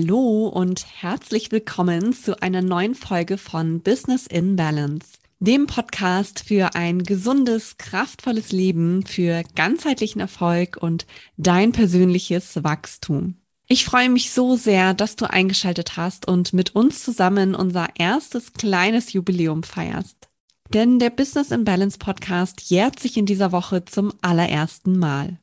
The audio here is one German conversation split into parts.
Hallo und herzlich willkommen zu einer neuen Folge von Business in Balance, dem Podcast für ein gesundes, kraftvolles Leben, für ganzheitlichen Erfolg und dein persönliches Wachstum. Ich freue mich so sehr, dass du eingeschaltet hast und mit uns zusammen unser erstes kleines Jubiläum feierst. Denn der Business in Balance Podcast jährt sich in dieser Woche zum allerersten Mal.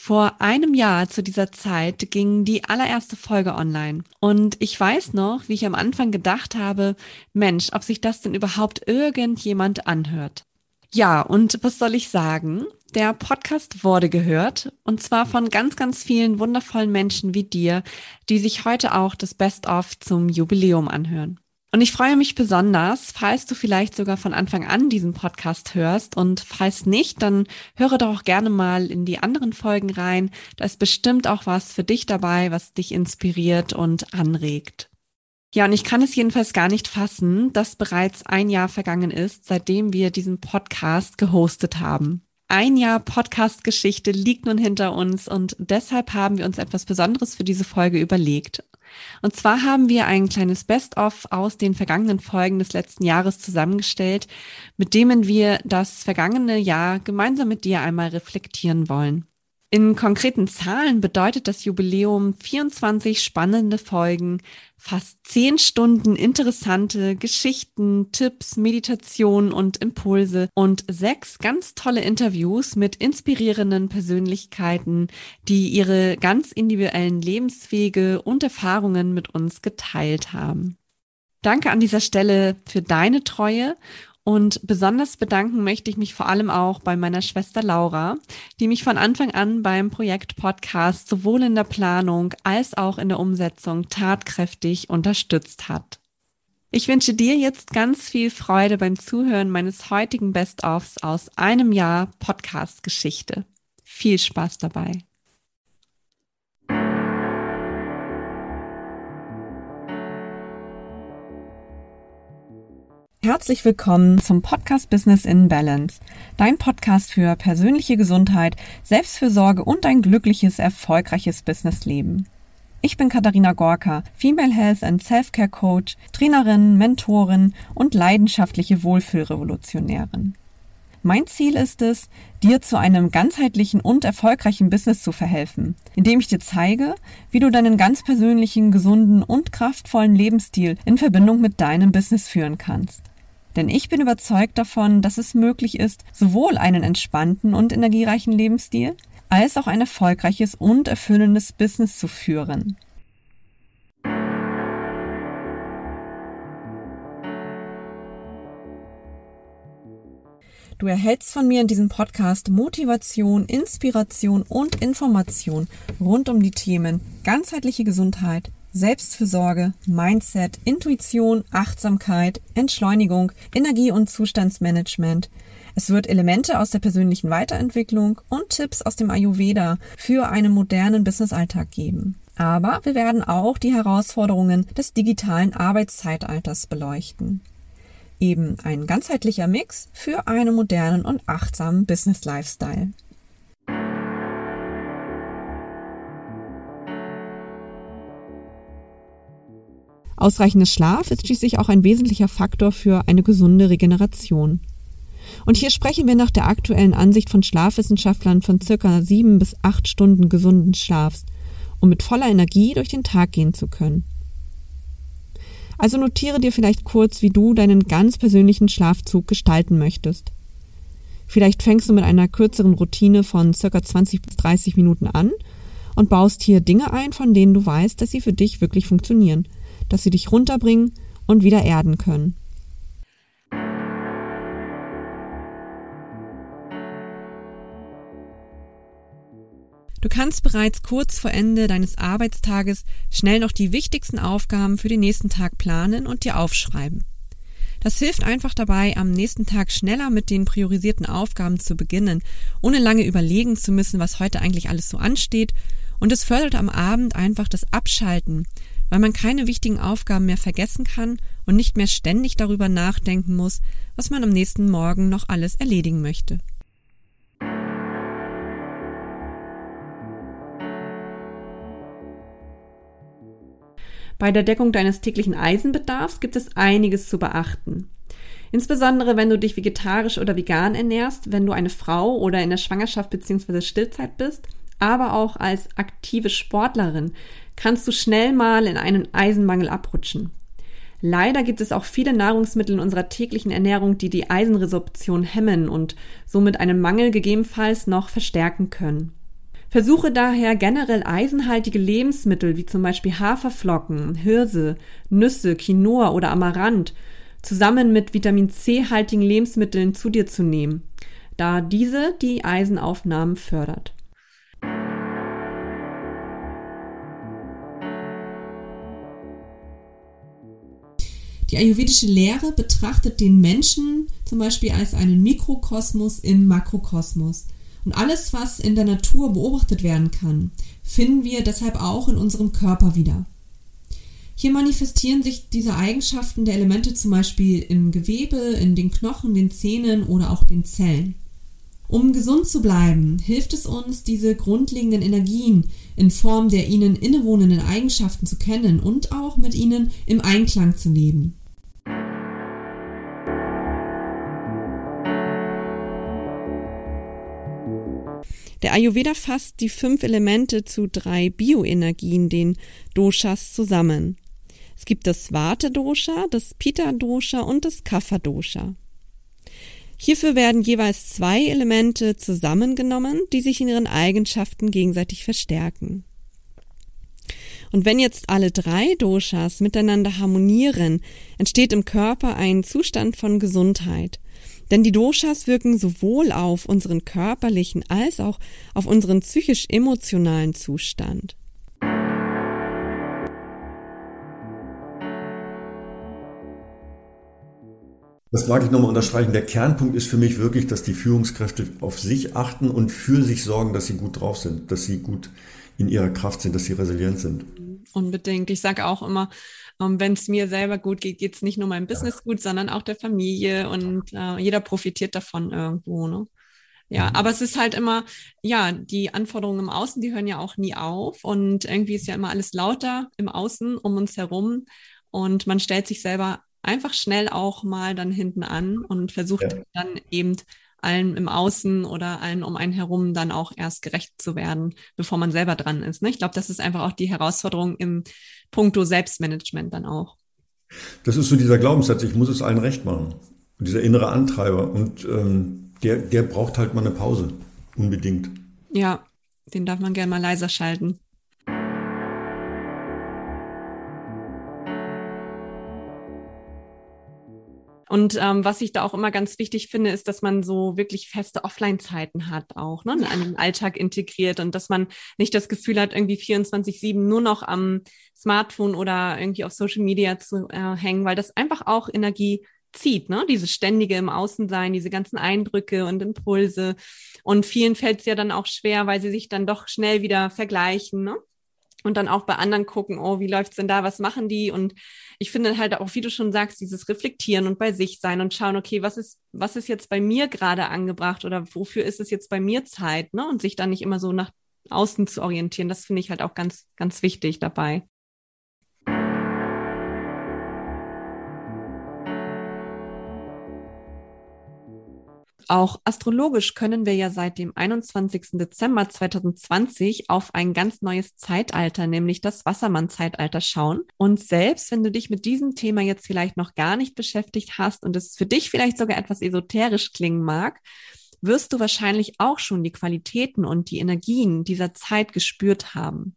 Vor einem Jahr zu dieser Zeit ging die allererste Folge online. Und ich weiß noch, wie ich am Anfang gedacht habe, Mensch, ob sich das denn überhaupt irgendjemand anhört. Ja, und was soll ich sagen? Der Podcast wurde gehört und zwar von ganz, ganz vielen wundervollen Menschen wie dir, die sich heute auch das Best-of zum Jubiläum anhören. Und ich freue mich besonders, falls du vielleicht sogar von Anfang an diesen Podcast hörst und falls nicht, dann höre doch auch gerne mal in die anderen Folgen rein. Da ist bestimmt auch was für dich dabei, was dich inspiriert und anregt. Ja, und ich kann es jedenfalls gar nicht fassen, dass bereits ein Jahr vergangen ist, seitdem wir diesen Podcast gehostet haben. Ein Jahr Podcast-Geschichte liegt nun hinter uns und deshalb haben wir uns etwas Besonderes für diese Folge überlegt. Und zwar haben wir ein kleines Best-of aus den vergangenen Folgen des letzten Jahres zusammengestellt, mit dem wir das vergangene Jahr gemeinsam mit dir einmal reflektieren wollen. In konkreten Zahlen bedeutet das Jubiläum 24 spannende Folgen, fast 10 Stunden interessante Geschichten, Tipps, Meditationen und Impulse und sechs ganz tolle Interviews mit inspirierenden Persönlichkeiten, die ihre ganz individuellen Lebenswege und Erfahrungen mit uns geteilt haben. Danke an dieser Stelle für deine Treue und besonders bedanken möchte ich mich vor allem auch bei meiner Schwester Laura, die mich von Anfang an beim Projekt Podcast sowohl in der Planung als auch in der Umsetzung tatkräftig unterstützt hat. Ich wünsche dir jetzt ganz viel Freude beim Zuhören meines heutigen Best-ofs aus einem Jahr Podcast-Geschichte. Viel Spaß dabei. Herzlich willkommen zum Podcast Business in Balance, dein Podcast für persönliche Gesundheit, Selbstfürsorge und ein glückliches, erfolgreiches Businessleben. Ich bin Katharina Gorka, Female Health and Self-Care Coach, Trainerin, Mentorin und leidenschaftliche Wohlfühlrevolutionärin. Mein Ziel ist es, dir zu einem ganzheitlichen und erfolgreichen Business zu verhelfen, indem ich dir zeige, wie du deinen ganz persönlichen, gesunden und kraftvollen Lebensstil in Verbindung mit deinem Business führen kannst. Denn ich bin überzeugt davon, dass es möglich ist, sowohl einen entspannten und energiereichen Lebensstil als auch ein erfolgreiches und erfüllendes Business zu führen. Du erhältst von mir in diesem Podcast Motivation, Inspiration und Information rund um die Themen ganzheitliche Gesundheit, Selbstfürsorge, Mindset, Intuition, Achtsamkeit, Entschleunigung, Energie- und Zustandsmanagement. Es wird Elemente aus der persönlichen Weiterentwicklung und Tipps aus dem Ayurveda für einen modernen Businessalltag geben. Aber wir werden auch die Herausforderungen des digitalen Arbeitszeitalters beleuchten. Eben ein ganzheitlicher Mix für einen modernen und achtsamen Business Ausreichender Schlaf ist schließlich auch ein wesentlicher Faktor für eine gesunde Regeneration. Und hier sprechen wir nach der aktuellen Ansicht von Schlafwissenschaftlern von circa sieben bis acht Stunden gesunden Schlafs, um mit voller Energie durch den Tag gehen zu können. Also notiere dir vielleicht kurz, wie du deinen ganz persönlichen Schlafzug gestalten möchtest. Vielleicht fängst du mit einer kürzeren Routine von circa 20 bis 30 Minuten an und baust hier Dinge ein, von denen du weißt, dass sie für dich wirklich funktionieren – dass sie dich runterbringen und wieder erden können. Du kannst bereits kurz vor Ende deines Arbeitstages schnell noch die wichtigsten Aufgaben für den nächsten Tag planen und dir aufschreiben. Das hilft einfach dabei, am nächsten Tag schneller mit den priorisierten Aufgaben zu beginnen, ohne lange überlegen zu müssen, was heute eigentlich alles so ansteht, und es fördert am Abend einfach das Abschalten, weil man keine wichtigen Aufgaben mehr vergessen kann und nicht mehr ständig darüber nachdenken muss, was man am nächsten Morgen noch alles erledigen möchte. Bei der Deckung deines täglichen Eisenbedarfs gibt es einiges zu beachten. Insbesondere wenn du dich vegetarisch oder vegan ernährst, wenn du eine Frau oder in der Schwangerschaft bzw. Stillzeit bist, aber auch als aktive Sportlerin kannst du schnell mal in einen Eisenmangel abrutschen. Leider gibt es auch viele Nahrungsmittel in unserer täglichen Ernährung, die die Eisenresorption hemmen und somit einen Mangel gegebenenfalls noch verstärken können. Versuche daher generell eisenhaltige Lebensmittel wie zum Beispiel Haferflocken, Hirse, Nüsse, Quinoa oder Amaranth zusammen mit Vitamin C-haltigen Lebensmitteln zu dir zu nehmen, da diese die Eisenaufnahmen fördert. Die ayurvedische Lehre betrachtet den Menschen zum Beispiel als einen Mikrokosmos im Makrokosmos. Und alles, was in der Natur beobachtet werden kann, finden wir deshalb auch in unserem Körper wieder. Hier manifestieren sich diese Eigenschaften der Elemente zum Beispiel im Gewebe, in den Knochen, den Zähnen oder auch den Zellen. Um gesund zu bleiben, hilft es uns, diese grundlegenden Energien in Form der ihnen innewohnenden Eigenschaften zu kennen und auch mit ihnen im Einklang zu leben. Der Ayurveda fasst die fünf Elemente zu drei Bioenergien, den Doshas, zusammen. Es gibt das Vata-Dosha, das Pitta-Dosha und das Kapha-Dosha. Hierfür werden jeweils zwei Elemente zusammengenommen, die sich in ihren Eigenschaften gegenseitig verstärken. Und wenn jetzt alle drei Doshas miteinander harmonieren, entsteht im Körper ein Zustand von Gesundheit. Denn die Doshas wirken sowohl auf unseren körperlichen als auch auf unseren psychisch-emotionalen Zustand. Das mag ich nochmal unterstreichen. Der Kernpunkt ist für mich wirklich, dass die Führungskräfte auf sich achten und für sich sorgen, dass sie gut drauf sind, dass sie gut in ihrer Kraft sind, dass sie resilient sind. Unbedingt. Ich sage auch immer, ähm, wenn es mir selber gut geht, geht es nicht nur meinem Business gut, sondern auch der Familie und äh, jeder profitiert davon irgendwo. Ne? Ja, mhm. aber es ist halt immer, ja, die Anforderungen im Außen, die hören ja auch nie auf und irgendwie ist ja immer alles lauter im Außen um uns herum und man stellt sich selber einfach schnell auch mal dann hinten an und versucht ja. dann eben allen im Außen oder allen um einen herum dann auch erst gerecht zu werden, bevor man selber dran ist. Ne? Ich glaube, das ist einfach auch die Herausforderung im Punkto Selbstmanagement dann auch. Das ist so dieser Glaubenssatz, ich muss es allen recht machen. Und dieser innere Antreiber. Und ähm, der, der braucht halt mal eine Pause. Unbedingt. Ja, den darf man gerne mal leiser schalten. Und ähm, was ich da auch immer ganz wichtig finde, ist, dass man so wirklich feste Offline-Zeiten hat auch, ne, in den Alltag integriert und dass man nicht das Gefühl hat, irgendwie 24-7 nur noch am Smartphone oder irgendwie auf Social Media zu äh, hängen, weil das einfach auch Energie zieht, ne? Diese ständige im Außensein, diese ganzen Eindrücke und Impulse. Und vielen fällt es ja dann auch schwer, weil sie sich dann doch schnell wieder vergleichen, ne? Und dann auch bei anderen gucken, oh, wie läuft's denn da, was machen die? Und ich finde halt auch, wie du schon sagst, dieses Reflektieren und bei sich sein und schauen, okay, was ist, was ist jetzt bei mir gerade angebracht oder wofür ist es jetzt bei mir Zeit, ne? Und sich dann nicht immer so nach außen zu orientieren, das finde ich halt auch ganz, ganz wichtig dabei. Auch astrologisch können wir ja seit dem 21. Dezember 2020 auf ein ganz neues Zeitalter, nämlich das Wassermann-Zeitalter schauen. Und selbst wenn du dich mit diesem Thema jetzt vielleicht noch gar nicht beschäftigt hast und es für dich vielleicht sogar etwas esoterisch klingen mag, wirst du wahrscheinlich auch schon die Qualitäten und die Energien dieser Zeit gespürt haben.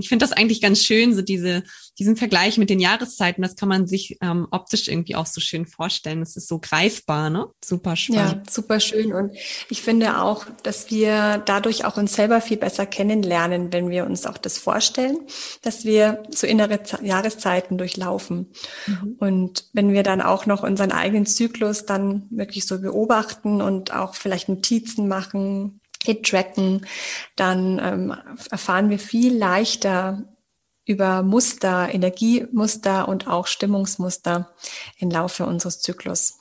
Ich finde das eigentlich ganz schön, so diese, diesen Vergleich mit den Jahreszeiten, das kann man sich ähm, optisch irgendwie auch so schön vorstellen. Das ist so greifbar, ne? Super spannend. Ja, super schön. Und ich finde auch, dass wir dadurch auch uns selber viel besser kennenlernen, wenn wir uns auch das vorstellen, dass wir so innere Z Jahreszeiten durchlaufen. Mhm. Und wenn wir dann auch noch unseren eigenen Zyklus dann wirklich so beobachten und auch vielleicht Notizen machen, Hit-Tracken, dann ähm, erfahren wir viel leichter über Muster, Energiemuster und auch Stimmungsmuster im Laufe unseres Zyklus.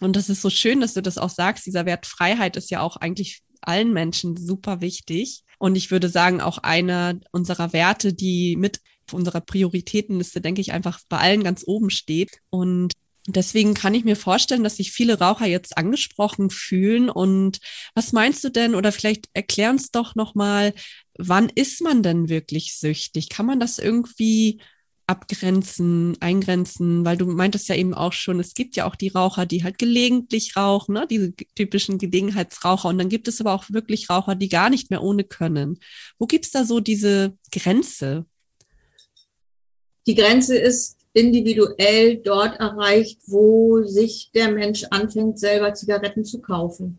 Und das ist so schön, dass du das auch sagst. Dieser Wert Freiheit ist ja auch eigentlich allen Menschen super wichtig. Und ich würde sagen, auch einer unserer Werte, die mit unserer Prioritätenliste, denke ich, einfach bei allen ganz oben steht. Und Deswegen kann ich mir vorstellen, dass sich viele Raucher jetzt angesprochen fühlen. Und was meinst du denn? Oder vielleicht erklär uns doch nochmal, wann ist man denn wirklich süchtig? Kann man das irgendwie abgrenzen, eingrenzen, weil du meintest ja eben auch schon, es gibt ja auch die Raucher, die halt gelegentlich rauchen, ne? diese typischen Gelegenheitsraucher. Und dann gibt es aber auch wirklich Raucher, die gar nicht mehr ohne können. Wo gibt es da so diese Grenze? Die Grenze ist individuell dort erreicht, wo sich der Mensch anfängt, selber Zigaretten zu kaufen.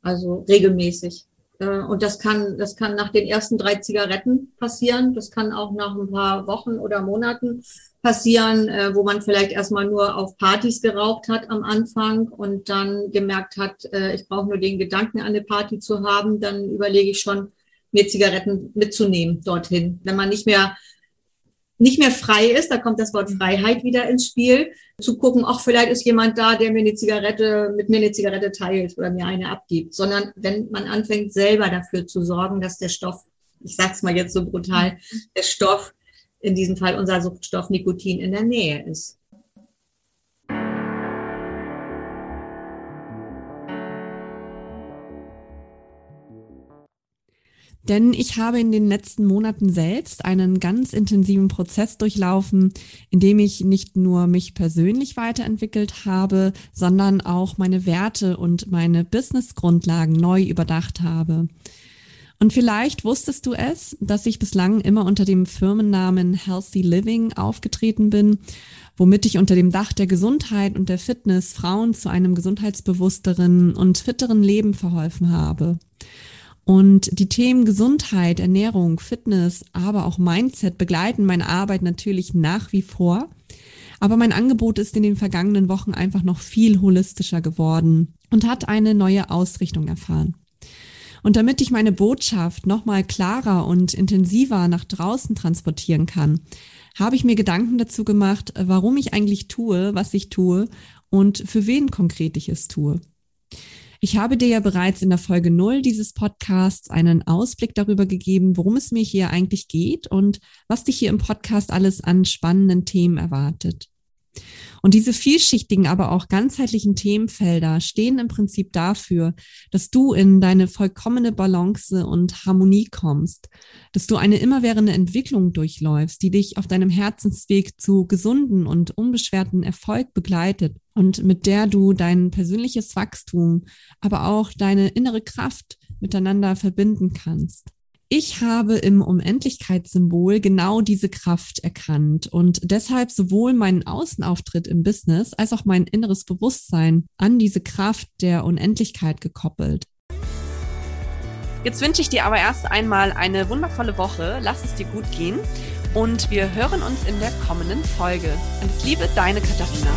Also regelmäßig. Äh, und das kann, das kann nach den ersten drei Zigaretten passieren. Das kann auch nach ein paar Wochen oder Monaten passieren, äh, wo man vielleicht erstmal nur auf Partys geraucht hat am Anfang und dann gemerkt hat, äh, ich brauche nur den Gedanken, eine Party zu haben. Dann überlege ich schon, mir Zigaretten mitzunehmen dorthin. Wenn man nicht mehr nicht mehr frei ist, da kommt das Wort Freiheit wieder ins Spiel, zu gucken, ach, vielleicht ist jemand da, der mir eine Zigarette, mit mir eine Zigarette teilt oder mir eine abgibt, sondern wenn man anfängt, selber dafür zu sorgen, dass der Stoff, ich sag's mal jetzt so brutal, der Stoff, in diesem Fall unser Suchtstoff Nikotin in der Nähe ist. Denn ich habe in den letzten Monaten selbst einen ganz intensiven Prozess durchlaufen, in dem ich nicht nur mich persönlich weiterentwickelt habe, sondern auch meine Werte und meine Businessgrundlagen neu überdacht habe. Und vielleicht wusstest du es, dass ich bislang immer unter dem Firmennamen Healthy Living aufgetreten bin, womit ich unter dem Dach der Gesundheit und der Fitness Frauen zu einem gesundheitsbewussteren und fitteren Leben verholfen habe. Und die Themen Gesundheit, Ernährung, Fitness, aber auch Mindset begleiten meine Arbeit natürlich nach wie vor. Aber mein Angebot ist in den vergangenen Wochen einfach noch viel holistischer geworden und hat eine neue Ausrichtung erfahren. Und damit ich meine Botschaft nochmal klarer und intensiver nach draußen transportieren kann, habe ich mir Gedanken dazu gemacht, warum ich eigentlich tue, was ich tue und für wen konkret ich es tue. Ich habe dir ja bereits in der Folge null dieses Podcasts einen Ausblick darüber gegeben, worum es mir hier eigentlich geht und was dich hier im Podcast alles an spannenden Themen erwartet. Und diese vielschichtigen, aber auch ganzheitlichen Themenfelder stehen im Prinzip dafür, dass du in deine vollkommene Balance und Harmonie kommst, dass du eine immerwährende Entwicklung durchläufst, die dich auf deinem Herzensweg zu gesunden und unbeschwerten Erfolg begleitet und mit der du dein persönliches Wachstum, aber auch deine innere Kraft miteinander verbinden kannst. Ich habe im Unendlichkeitssymbol genau diese Kraft erkannt und deshalb sowohl meinen Außenauftritt im Business als auch mein inneres Bewusstsein an diese Kraft der Unendlichkeit gekoppelt. Jetzt wünsche ich dir aber erst einmal eine wundervolle Woche. Lass es dir gut gehen und wir hören uns in der kommenden Folge. Alles Liebe, deine Katharina.